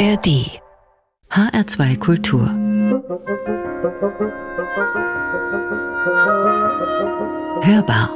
ARD HR2 Kultur. Hörbar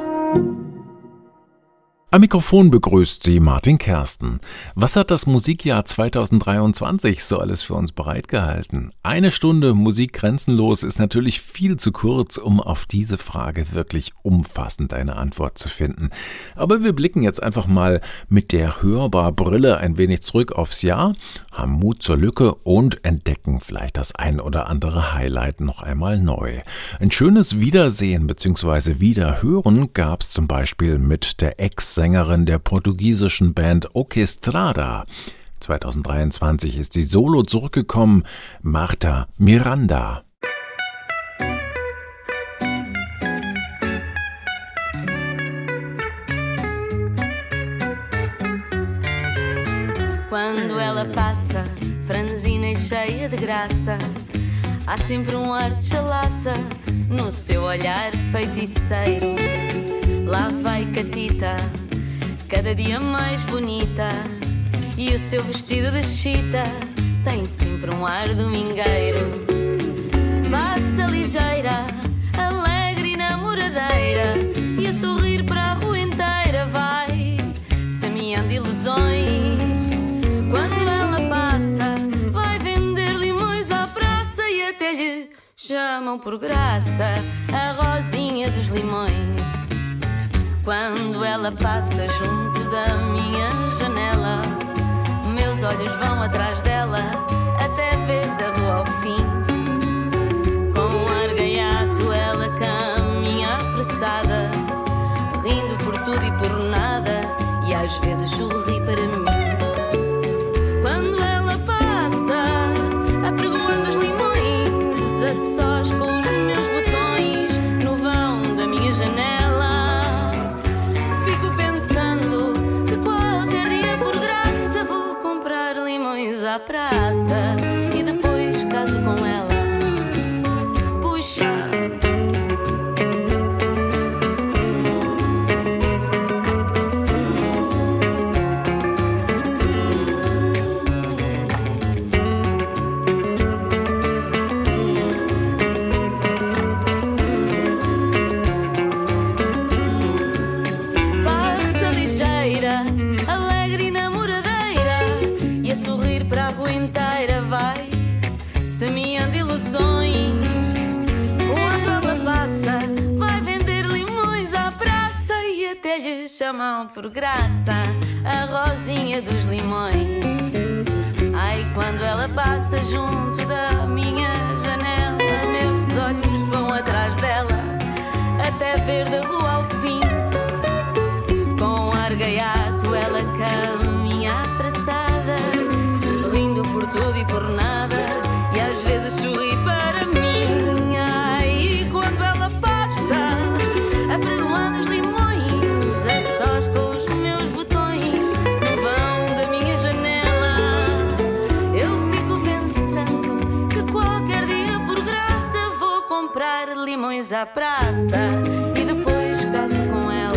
am Mikrofon begrüßt Sie Martin Kersten. Was hat das Musikjahr 2023 so alles für uns bereitgehalten? Eine Stunde Musik grenzenlos ist natürlich viel zu kurz, um auf diese Frage wirklich umfassend eine Antwort zu finden. Aber wir blicken jetzt einfach mal mit der Hörbar-Brille ein wenig zurück aufs Jahr, haben Mut zur Lücke und entdecken vielleicht das ein oder andere Highlight noch einmal neu. Ein schönes Wiedersehen bzw. Wiederhören gab es zum Beispiel mit der Ex- Sängerin der portugiesischen Band Orquestrada. 2023 ist sie solo zurückgekommen, Marta Miranda. Quando ela passa, franzina e cheia de graça, há sempre um ar de chalaça no seu olhar feiticeiro. Lá vai Catita cada dia mais bonita. E o seu vestido de chita tem sempre um ar domingueiro. Passa ligeira, alegre e namoradeira, e a sorrir para a rua inteira vai, semeando ilusões. Quando ela passa, vai vender limões à praça e até lhe chamam por graça a rosinha dos limões. Quando ela passa junto da minha janela, meus olhos vão atrás dela até ver da rua ao fim. Com ar gaiato ela caminha apressada, rindo por tudo e por nada, e às vezes sorri para mim. Por graça a rosinha dos limões. Ai, quando ela passa junto da minha janela, meus olhos vão atrás dela até ver da rua ao fim. À praça e depois caso com ela.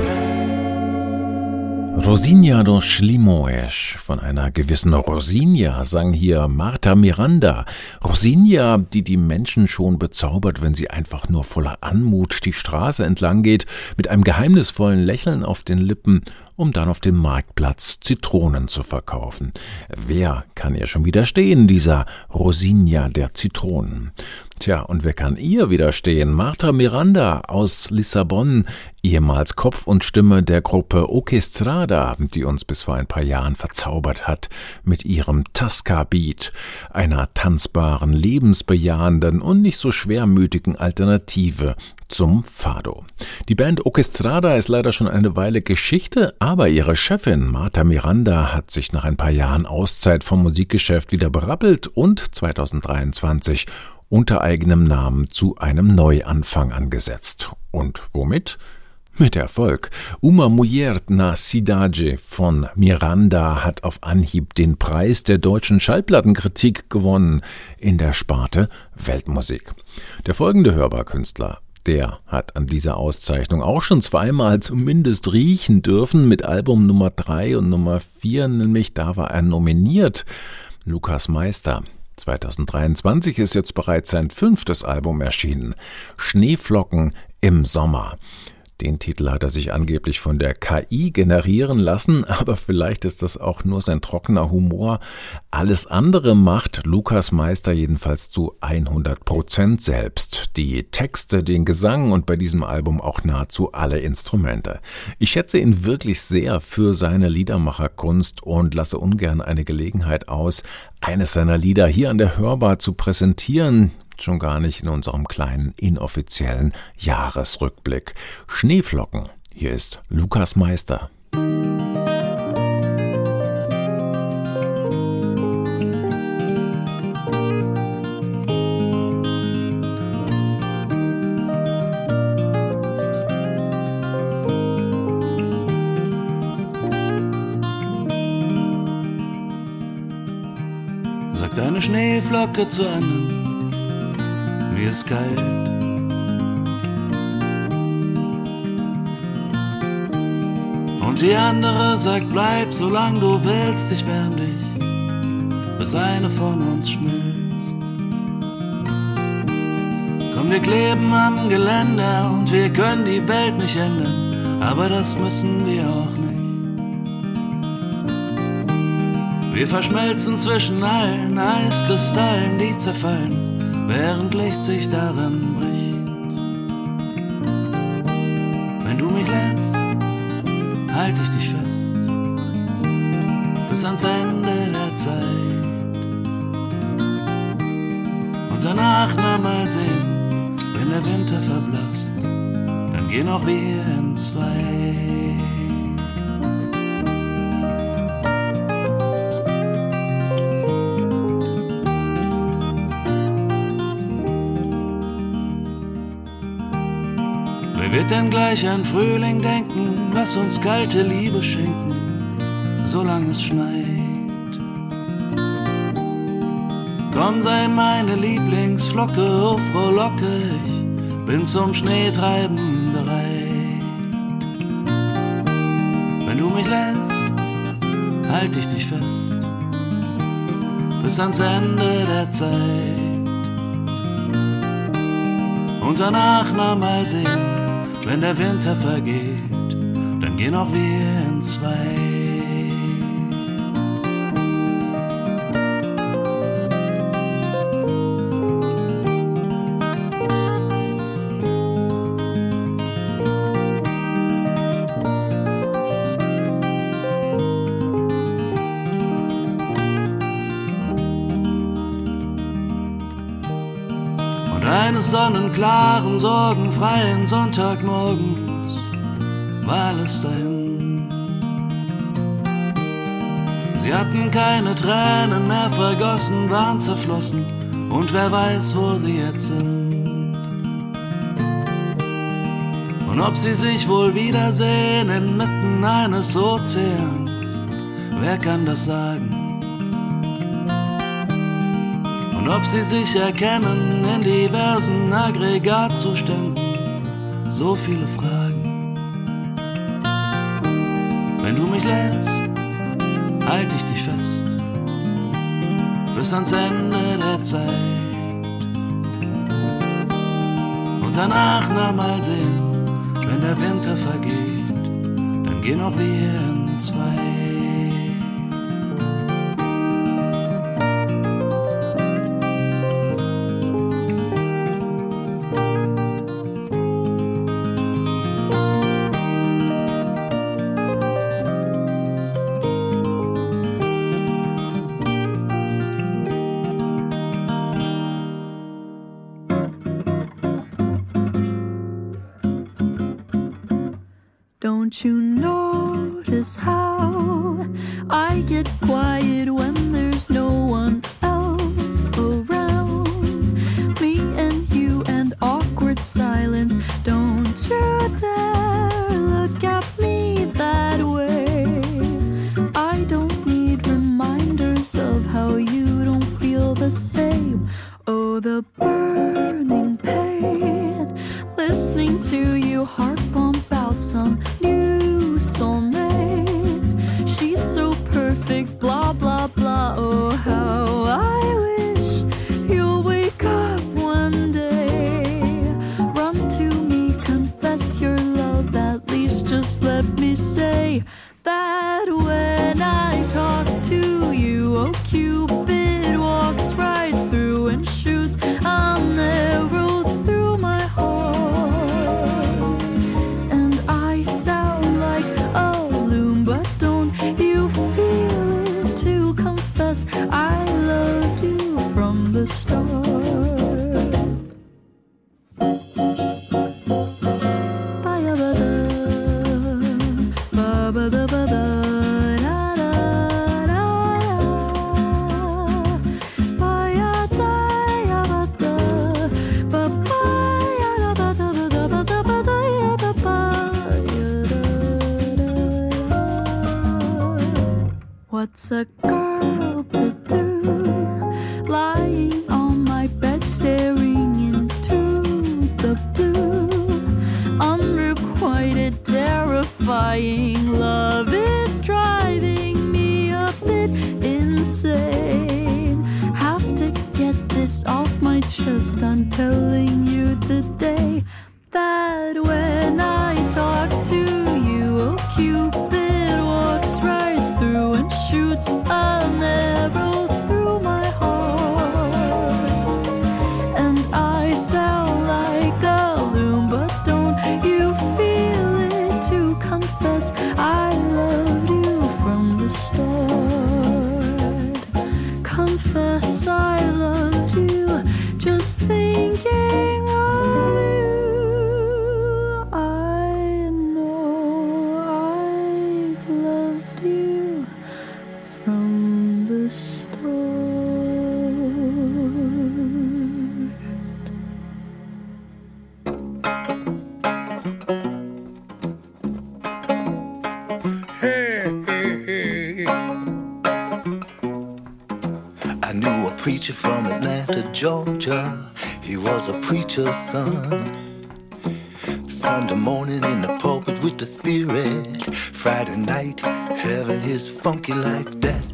Rosinia dos Limoes. Von einer gewissen Rosinia sang hier Marta Miranda. Rosinia, die die Menschen schon bezaubert, wenn sie einfach nur voller Anmut die Straße entlang geht, mit einem geheimnisvollen Lächeln auf den Lippen, um dann auf dem Marktplatz Zitronen zu verkaufen. Wer kann ihr schon widerstehen, dieser Rosinia der Zitronen? Tja, und wer kann ihr widerstehen? Marta Miranda aus Lissabon, ehemals Kopf und Stimme der Gruppe Orchestrada, die uns bis vor ein paar Jahren verzaubert hat mit ihrem Tasca-Beat, einer tanzbaren, lebensbejahenden und nicht so schwermütigen Alternative zum Fado. Die Band Orchestrada ist leider schon eine Weile Geschichte, aber ihre Chefin Marta Miranda hat sich nach ein paar Jahren Auszeit vom Musikgeschäft wieder berappelt und 2023 unter eigenem Namen zu einem Neuanfang angesetzt. Und womit? Mit Erfolg. Uma Mulher na Cidade von Miranda hat auf Anhieb den Preis der deutschen Schallplattenkritik gewonnen in der Sparte Weltmusik. Der folgende Hörbarkünstler der hat an dieser Auszeichnung auch schon zweimal zumindest riechen dürfen mit Album Nummer 3 und Nummer 4, nämlich da war er nominiert. Lukas Meister. 2023 ist jetzt bereits sein fünftes Album erschienen. Schneeflocken im Sommer. Den Titel hat er sich angeblich von der KI generieren lassen, aber vielleicht ist das auch nur sein trockener Humor. Alles andere macht Lukas Meister jedenfalls zu 100 Prozent selbst. Die Texte, den Gesang und bei diesem Album auch nahezu alle Instrumente. Ich schätze ihn wirklich sehr für seine Liedermacherkunst und lasse ungern eine Gelegenheit aus, eines seiner Lieder hier an der Hörbar zu präsentieren schon gar nicht in unserem kleinen inoffiziellen Jahresrückblick. Schneeflocken. Hier ist Lukas Meister. Sagt eine Schneeflocke zu einem mir ist kalt. Und die andere sagt, bleib, solange du willst, ich wärm dich, bis eine von uns schmilzt. Komm, wir kleben am Geländer und wir können die Welt nicht ändern, aber das müssen wir auch nicht. Wir verschmelzen zwischen allen Eiskristallen, die zerfallen während Licht sich darin bricht. Wenn du mich lässt, halte ich dich fest, bis ans Ende der Zeit. Und danach noch mal sehen, wenn der Winter verblasst, dann gehen auch wir in zwei. Wird denn gleich an Frühling denken, lass uns kalte Liebe schenken, solange es schneit. Komm, sei meine Lieblingsflocke, oh frohlocke, ich bin zum Schneetreiben bereit. Wenn du mich lässt, halt ich dich fest, bis ans Ende der Zeit. Und danach noch mal sehen, wenn der Winter vergeht, dann gehen auch wir in zwei. Sonnenklaren, sorgenfreien Sonntagmorgens war alles dahin. Sie hatten keine Tränen mehr vergossen, waren zerflossen und wer weiß, wo sie jetzt sind. Und ob sie sich wohl wiedersehen inmitten eines Ozeans, wer kann das sagen? Ob sie sich erkennen in diversen Aggregatzuständen. So viele Fragen. Wenn du mich lässt, halt ich dich fest, bis ans Ende der Zeit. Und danach noch mal sehen, wenn der Winter vergeht, dann gehen auch wir in zwei. You notice how I get quiet preacher from Atlanta, Georgia. He was a preacher's son. Sunday morning in the pulpit with the spirit. Friday night, heaven is funky like that.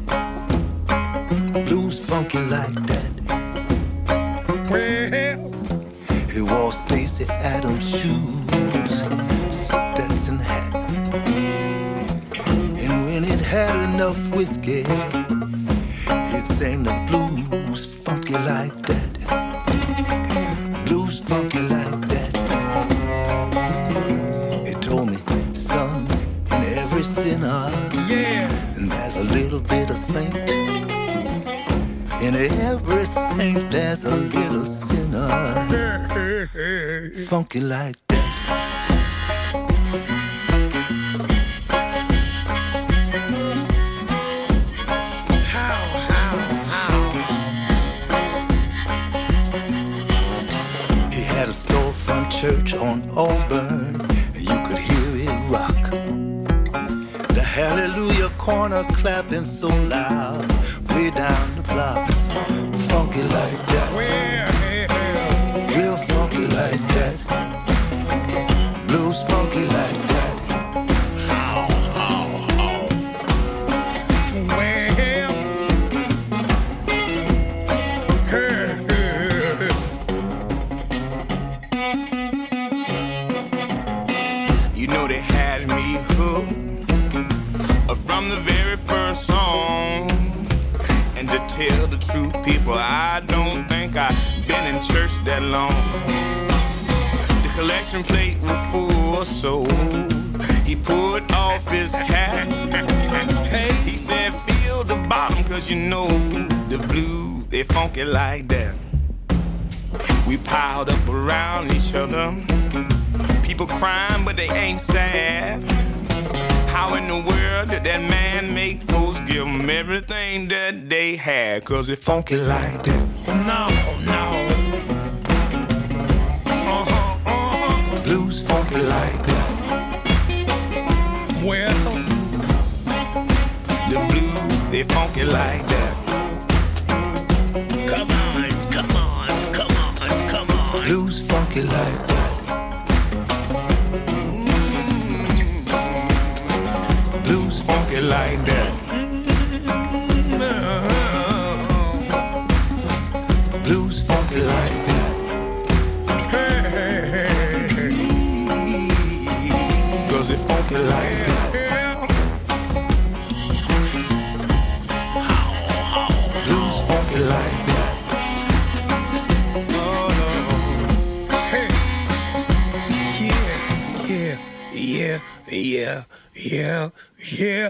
From the very first song. And to tell the truth, people, I don't think I've been in church that long. The collection plate was full, so he put off his hat. He said, feel the bottom, cause you know the blue, they funky like that. We piled up around each other. People crying, but they ain't sad. How in the world did that man make folks give them everything that they had? Cause it funky like that. No, no. Uh-huh, uh-huh. Blues funky like that. Well, the blues, they funky like that. Come on, come on, come on, come on. Blues funky like that. like that. Blues funky like that. Hey, it funky like that. Blues funky like that. Oh, no. hey. Yeah, yeah, yeah, yeah yeah, yeah.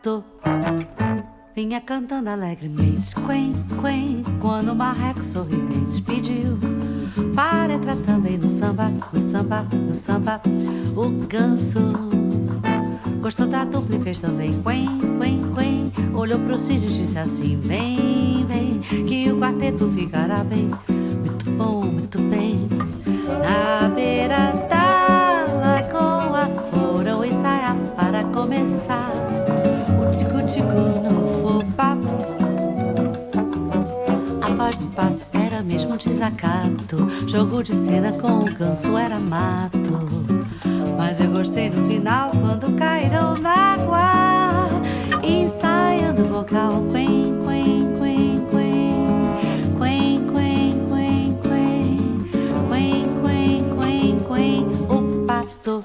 Pato vinha cantando alegremente, quen, quen, quando o marreco sorridente pediu. Para entrar também no samba, no samba, no samba, o ganso. Gostou da dupla e fez também quen, quen, quen, olhou pro Cid e disse assim, vem, vem, que o quarteto ficará bem, muito bom, muito bem, desacato. Jogo de cena com o ganso era mato. Mas eu gostei no final quando caíram na água. Ensaiando o vocal. Quen, quen, quen, quen. Quen, quen, quen, quen. Quen, quen, quen, quen. O pato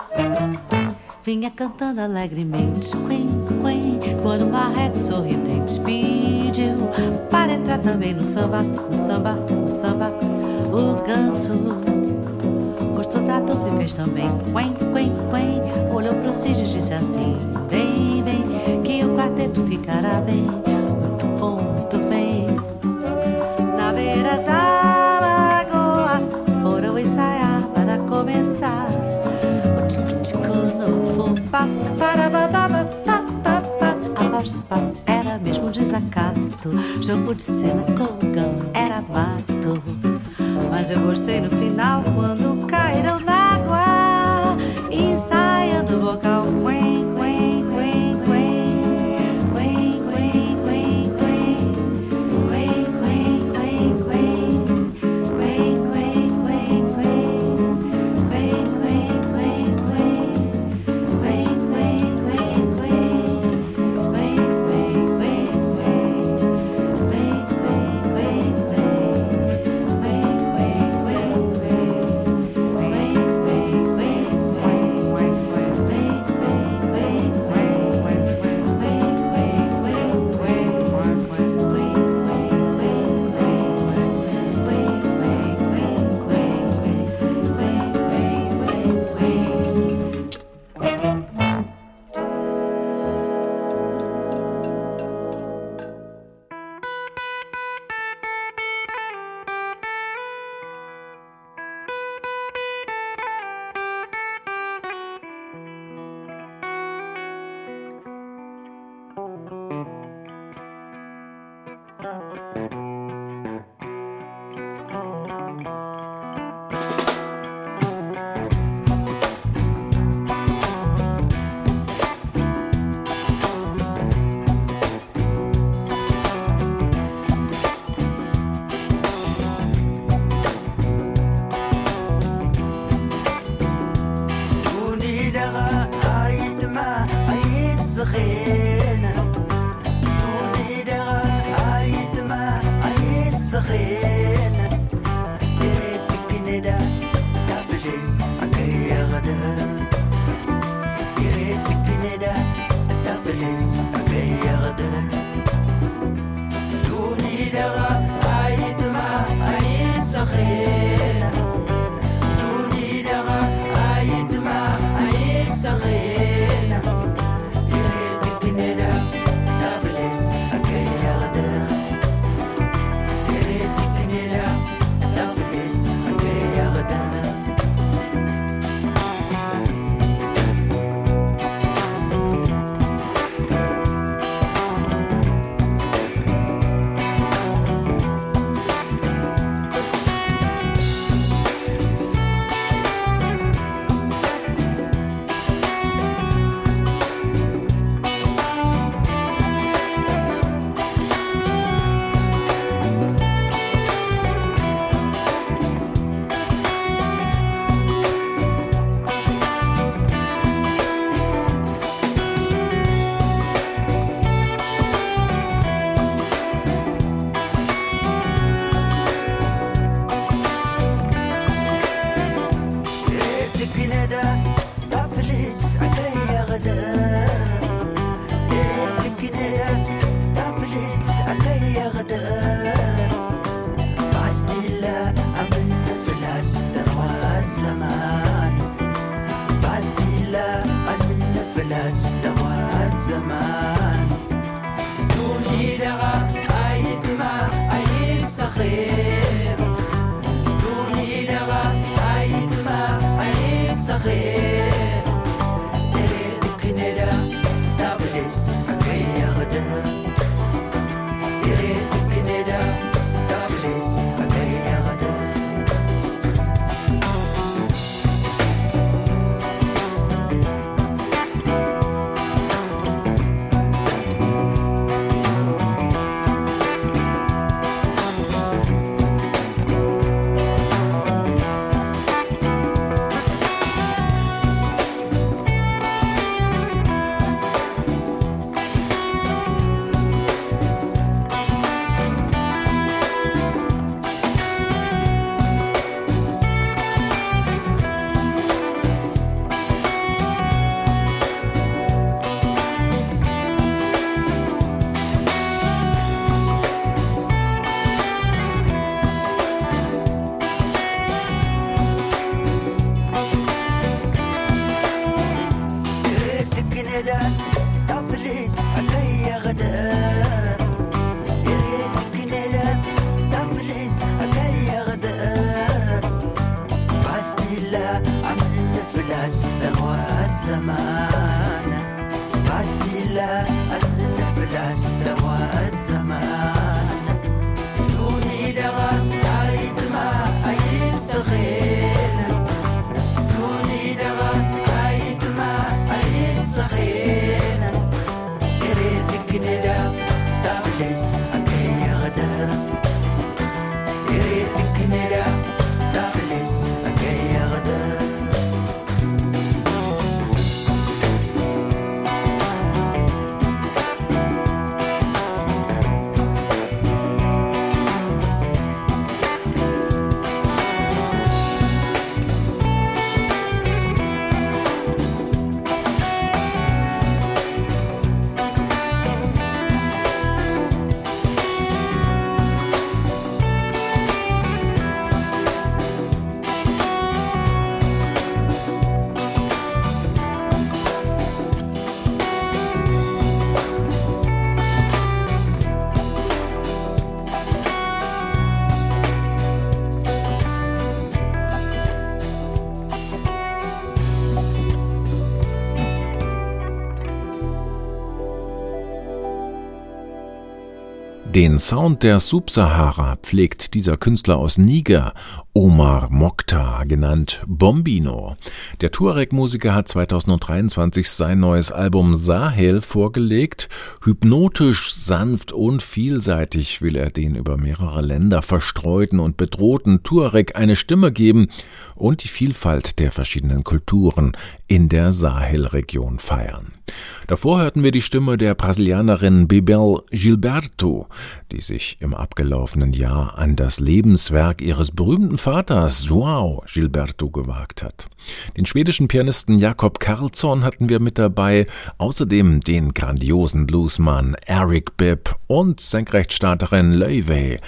vinha cantando alegremente. Quen, quen. Quando o marreco sorridente pediu para entrar também no samba, no samba, no samba. O ganso gostou da dupla e fez também. Quen, quen, quen. Olhou pro Cid e disse assim: Vem, vem, que o quarteto ficará bem. Muito bom, muito bem. Na beira da lagoa foram ensaiar para começar. O tico-tico no fubá. Parabadaba, pa, pa. A voz era mesmo desacato. Jogo de cena com o ganso era mato. Eu gostei no final quando caíram na água. Ensaiando vocal. at nanabalas na wala. Den Sound der Subsahara pflegt dieser Künstler aus Niger, Omar Mokhtar, genannt Bombino. Der Tuareg-Musiker hat 2023 sein neues Album Sahel vorgelegt. Hypnotisch, sanft und vielseitig will er den über mehrere Länder verstreuten und bedrohten Tuareg eine Stimme geben und die Vielfalt der verschiedenen Kulturen in der Sahelregion feiern. Davor hörten wir die Stimme der Brasilianerin Bebel Gilberto, die sich im abgelaufenen Jahr an das Lebenswerk ihres berühmten Vaters João Gilberto gewagt hat. Den schwedischen Pianisten Jakob Karlsson hatten wir mit dabei, außerdem den grandiosen Bluesmann Eric Bibb und Senkrechtstarterin Löwe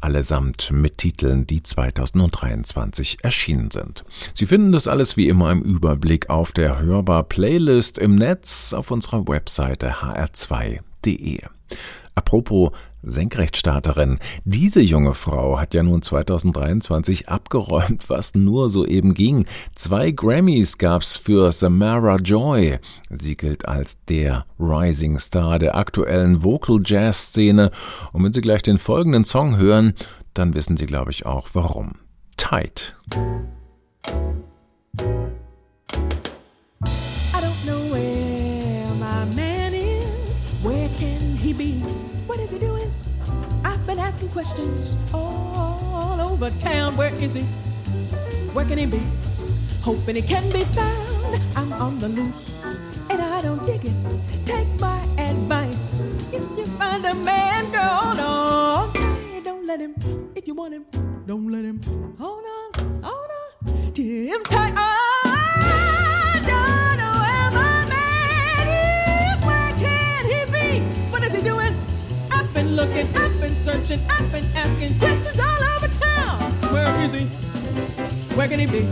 allesamt mit Titeln, die 2023 erschienen sind. Sie finden das alles wie immer im Überblick auf der Hörbar-Playlist im Netz auf unserer Webseite hr2.de. Apropos Senkrechtstarterin, diese junge Frau hat ja nun 2023 abgeräumt, was nur so eben ging. Zwei Grammys gab's für Samara Joy. Sie gilt als der Rising Star der aktuellen Vocal Jazz Szene. Und wenn Sie gleich den folgenden Song hören, dann wissen Sie, glaube ich, auch warum. Tight. Questions all over town. Where is he? Where can he be? Hoping he can be found. I'm on the loose and I don't dig it. Take my advice. If you find a man, girl, on. Don't let him. If you want him, don't let him. Hold on, hold on. Tim tight. Looking. up and searching, up and asking questions all over town. Where is he? Where can he be?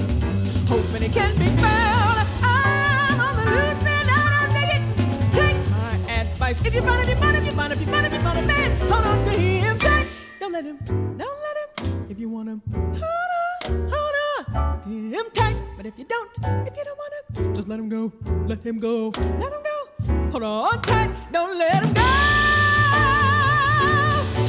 Hoping he can be found. I'm on the loose and I don't dig it. Take my advice. If you find it, you find it, you find it, you find it, you find a man, hold on to him tight. Don't let him, don't let him. If you want him, hold on, hold on to him tight. But if you don't, if you don't want him, just let him go, let him go, let him go. Hold on tight, don't let him go.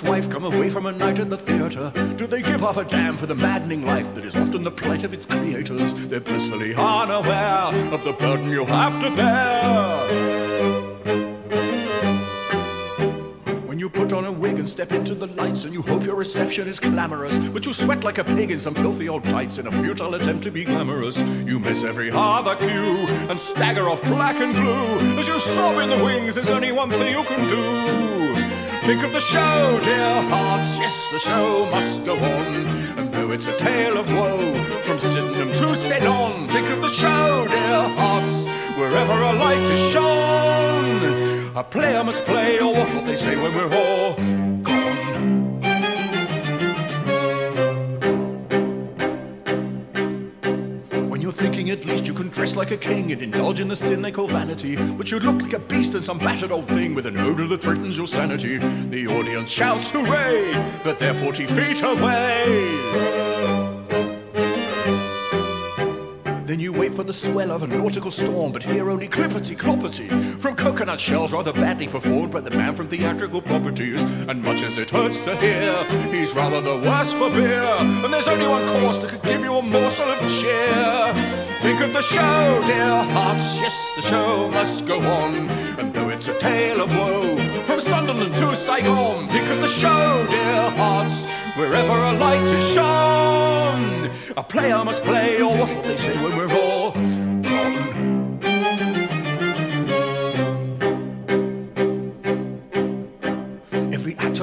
from a night at the theatre? Do they give off a damn for the maddening life that is often the plight of its creators? They're blissfully unaware of the burden you have to bear. When you put on a wig and step into the lights and you hope your reception is glamorous, but you sweat like a pig in some filthy old tights in a futile attempt to be glamorous. You miss every other cue and stagger off black and blue as you sob in the wings. There's only one thing you can do. Think of the show, dear hearts. Yes, the show must go on. And though it's a tale of woe, from Sydenham to Ceylon, think of the show, dear hearts. wherever a light is shone. A player must play, or what will they say when we're all at least you can dress like a king and indulge in the sin they call vanity, but you look like a beast and some battered old thing with an odor that threatens your sanity. The audience shouts hooray, but they're 40 feet away. Then you wait for the swell of a nautical storm, but hear only clippity cloppity from coconut shells rather badly performed by the man from theatrical properties. And much as it hurts to hear, he's rather the worse for beer. And there's only one course that could give you a morsel of cheer. Think of the show, dear hearts. Yes, the show must go on. And though it's a tale of woe, from Sunderland to Saigon, think of the show, dear hearts. Wherever a light is shone, a player must play, or what will they say when we're all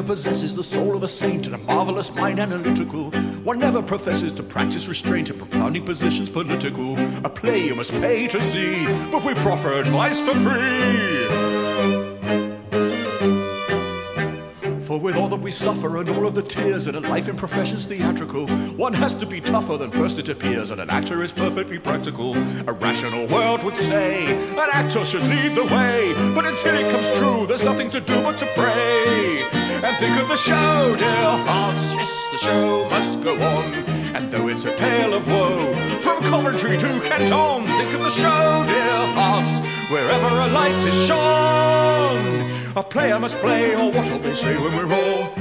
Possesses the soul of a saint and a marvelous mind analytical. One never professes to practice restraint in propounding positions political. A play you must pay to see, but we proffer advice for free. For with all that we suffer and all of the tears in a life in professions theatrical, one has to be tougher than first it appears, and an actor is perfectly practical. A rational world would say an actor should lead the way, but until it comes true, there's nothing to do but to pray. And think of the show, dear hearts, yes, the show must go on. And though it's a tale of woe, from Coventry to Canton, think of the show, dear hearts, wherever a light is shone. A player must play, or what'll they say when we're all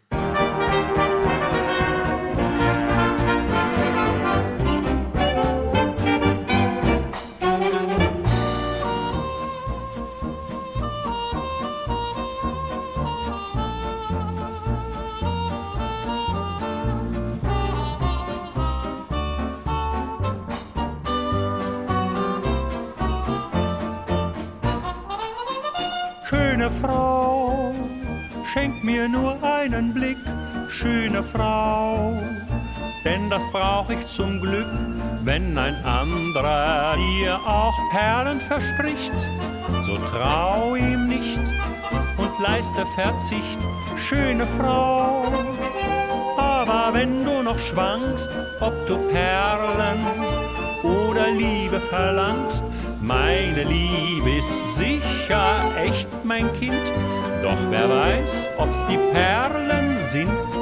Wenn ein anderer dir auch Perlen verspricht, so trau ihm nicht und leiste Verzicht, schöne Frau. Aber wenn du noch schwankst, ob du Perlen oder Liebe verlangst, meine Liebe ist sicher echt, mein Kind, doch wer weiß, ob's die Perlen sind.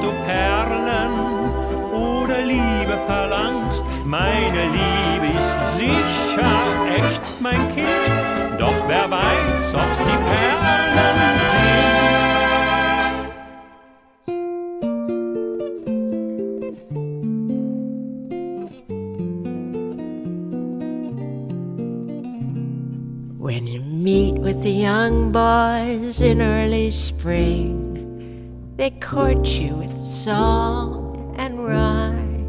Du Perlen oder Liebe verlangst, meine Liebe ist sicher echt, mein Kind. Doch wer weiß, ob's die Perlen sind. When you meet with the young boys in early spring, they court you with song and rhyme,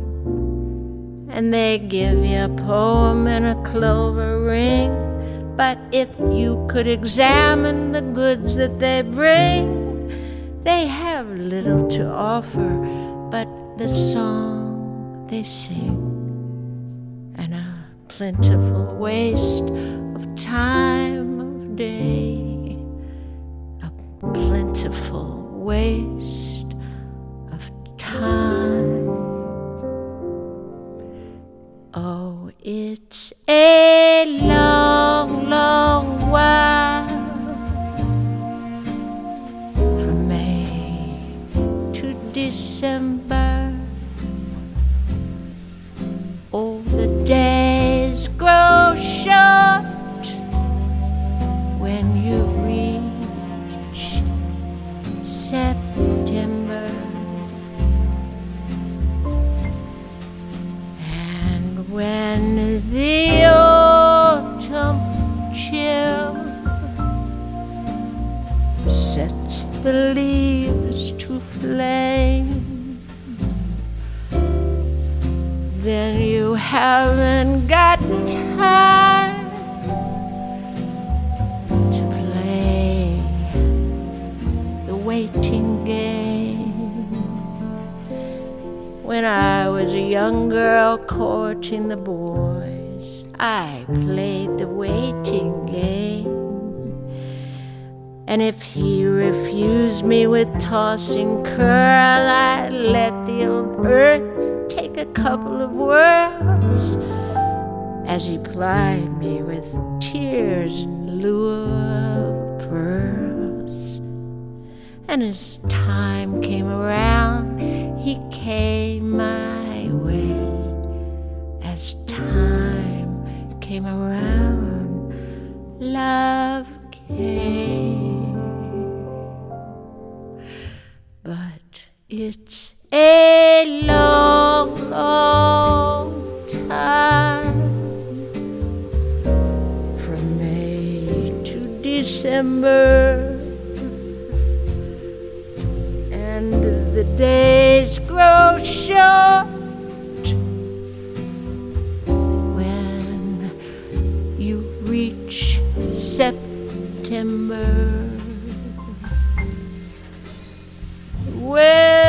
and they give you a poem and a clover ring. But if you could examine the goods that they bring, they have little to offer but the song they sing. And a plentiful waste of time of day, a plentiful waste time. Oh, it's a then you haven't got time to play the waiting game. When I was a young girl courting the boys, I played the waiting game. And if he refused me with tossing curl, I let the old earth a couple of whirls as he plied me with tears in lieu of pearls. And as time came around, he came my way as time came around. Love came, but it's a long, And the days grow short when you reach September. When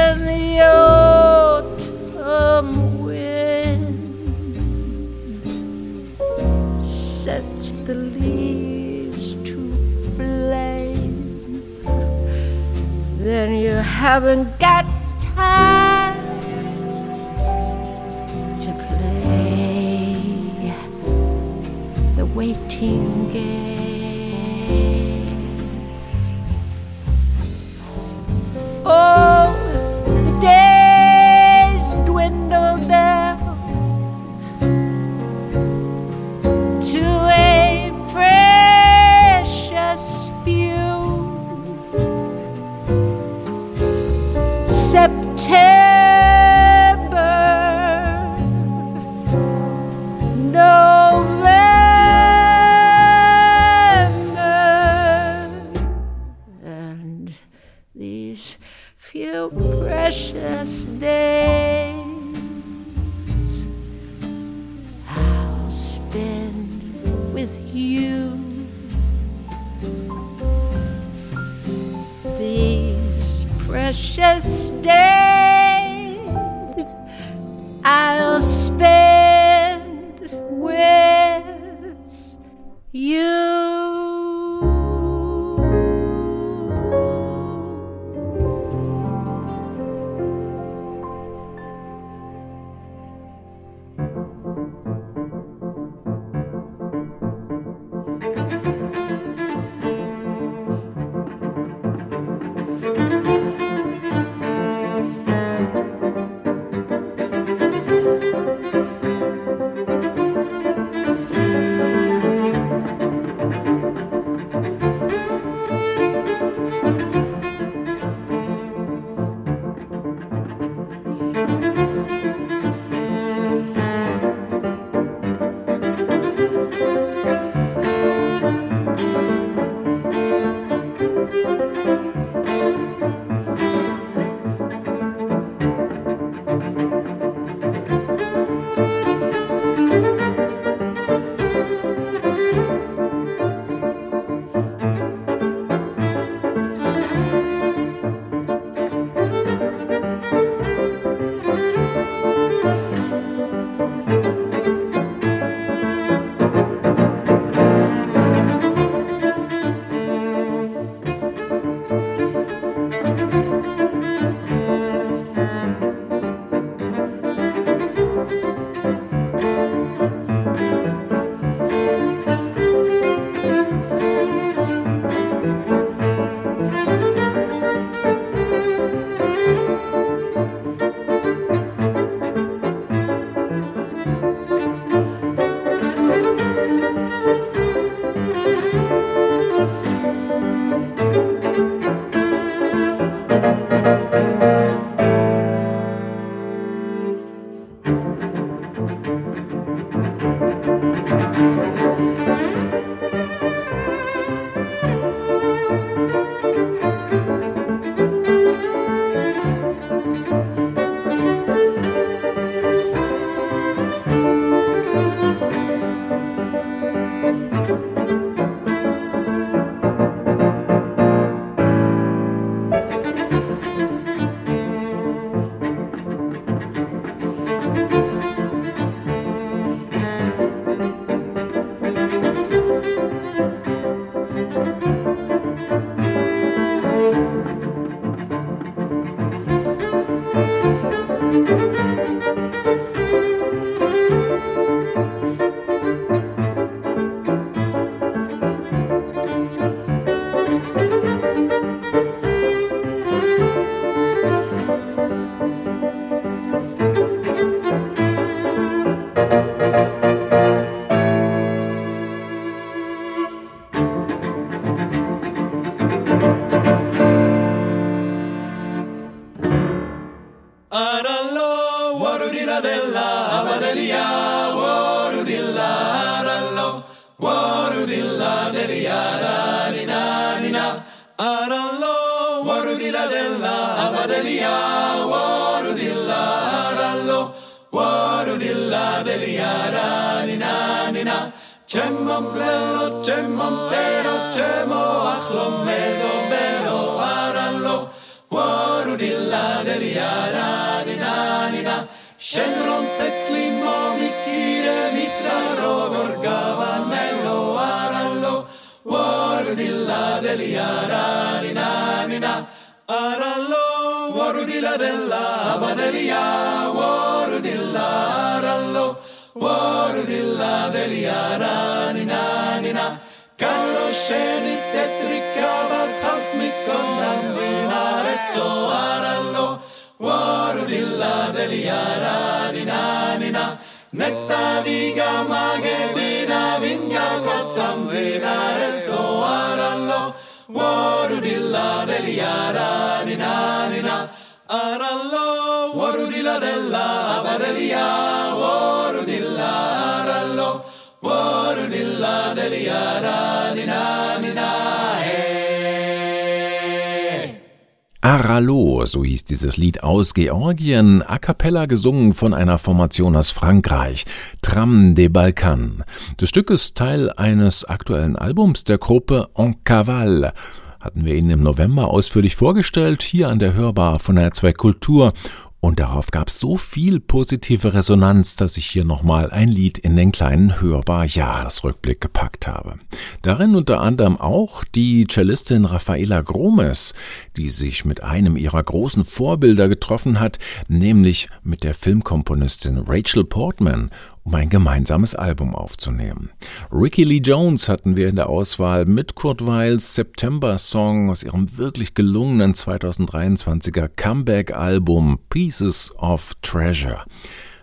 haven't got time to play the waiting game. Netta viga magedina Arallo, so hieß dieses Lied aus Georgien, a cappella gesungen von einer Formation aus Frankreich, Tram de Balkan. Das Stück ist Teil eines aktuellen Albums der Gruppe En Cavale. Hatten wir Ihnen im November ausführlich vorgestellt, hier an der Hörbar von der 2 Kultur und darauf gab es so viel positive Resonanz, dass ich hier nochmal ein Lied in den kleinen Hörbar-Jahresrückblick gepackt habe. Darin unter anderem auch die Cellistin Rafaela Gromes, die sich mit einem ihrer großen Vorbilder getroffen hat, nämlich mit der Filmkomponistin Rachel Portman um ein gemeinsames Album aufzunehmen. Ricky Lee Jones hatten wir in der Auswahl mit Kurt Weils September-Song aus ihrem wirklich gelungenen 2023er Comeback-Album Pieces of Treasure.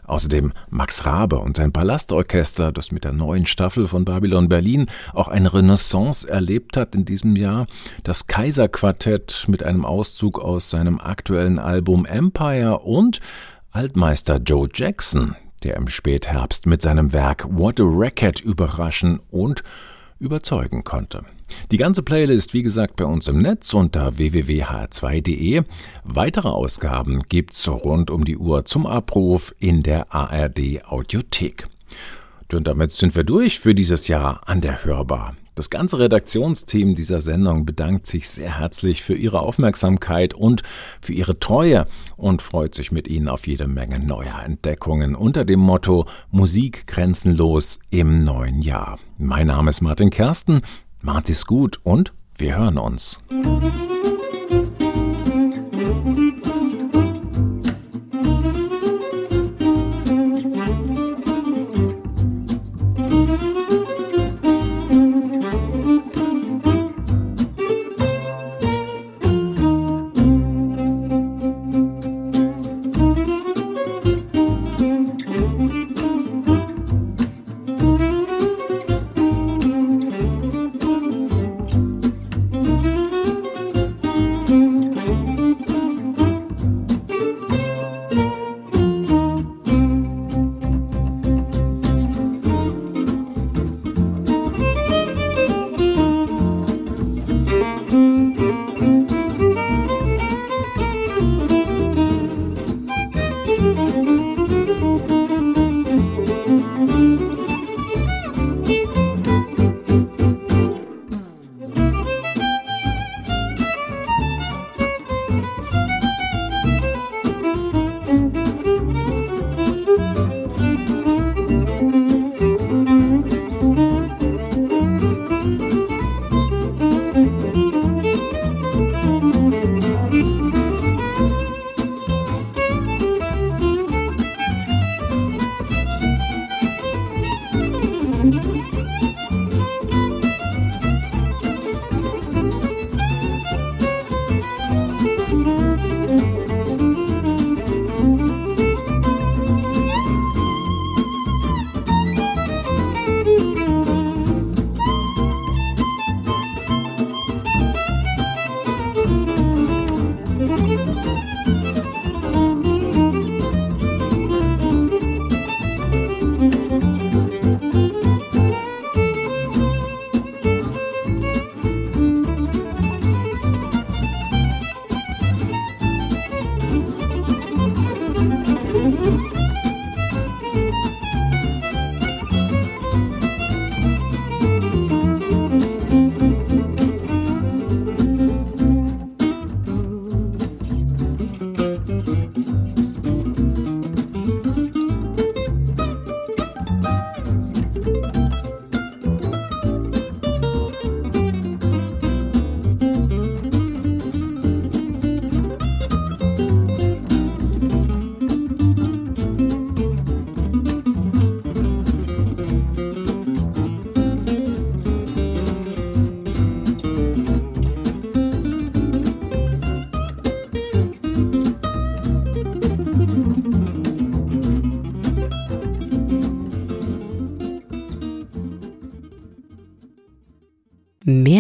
Außerdem Max Rabe und sein Palastorchester, das mit der neuen Staffel von Babylon Berlin auch eine Renaissance erlebt hat in diesem Jahr. Das Kaiserquartett mit einem Auszug aus seinem aktuellen Album Empire und Altmeister Joe Jackson, der im Spätherbst mit seinem Werk What a Record überraschen und überzeugen konnte. Die ganze Playlist, wie gesagt, bei uns im Netz unter www.hr2.de. Weitere Ausgaben gibt's rund um die Uhr zum Abruf in der ARD Audiothek. Und damit sind wir durch für dieses Jahr an der Hörbar. Das ganze Redaktionsteam dieser Sendung bedankt sich sehr herzlich für Ihre Aufmerksamkeit und für Ihre Treue und freut sich mit Ihnen auf jede Menge neuer Entdeckungen unter dem Motto Musik grenzenlos im neuen Jahr. Mein Name ist Martin Kersten. Macht es gut und wir hören uns. Mehr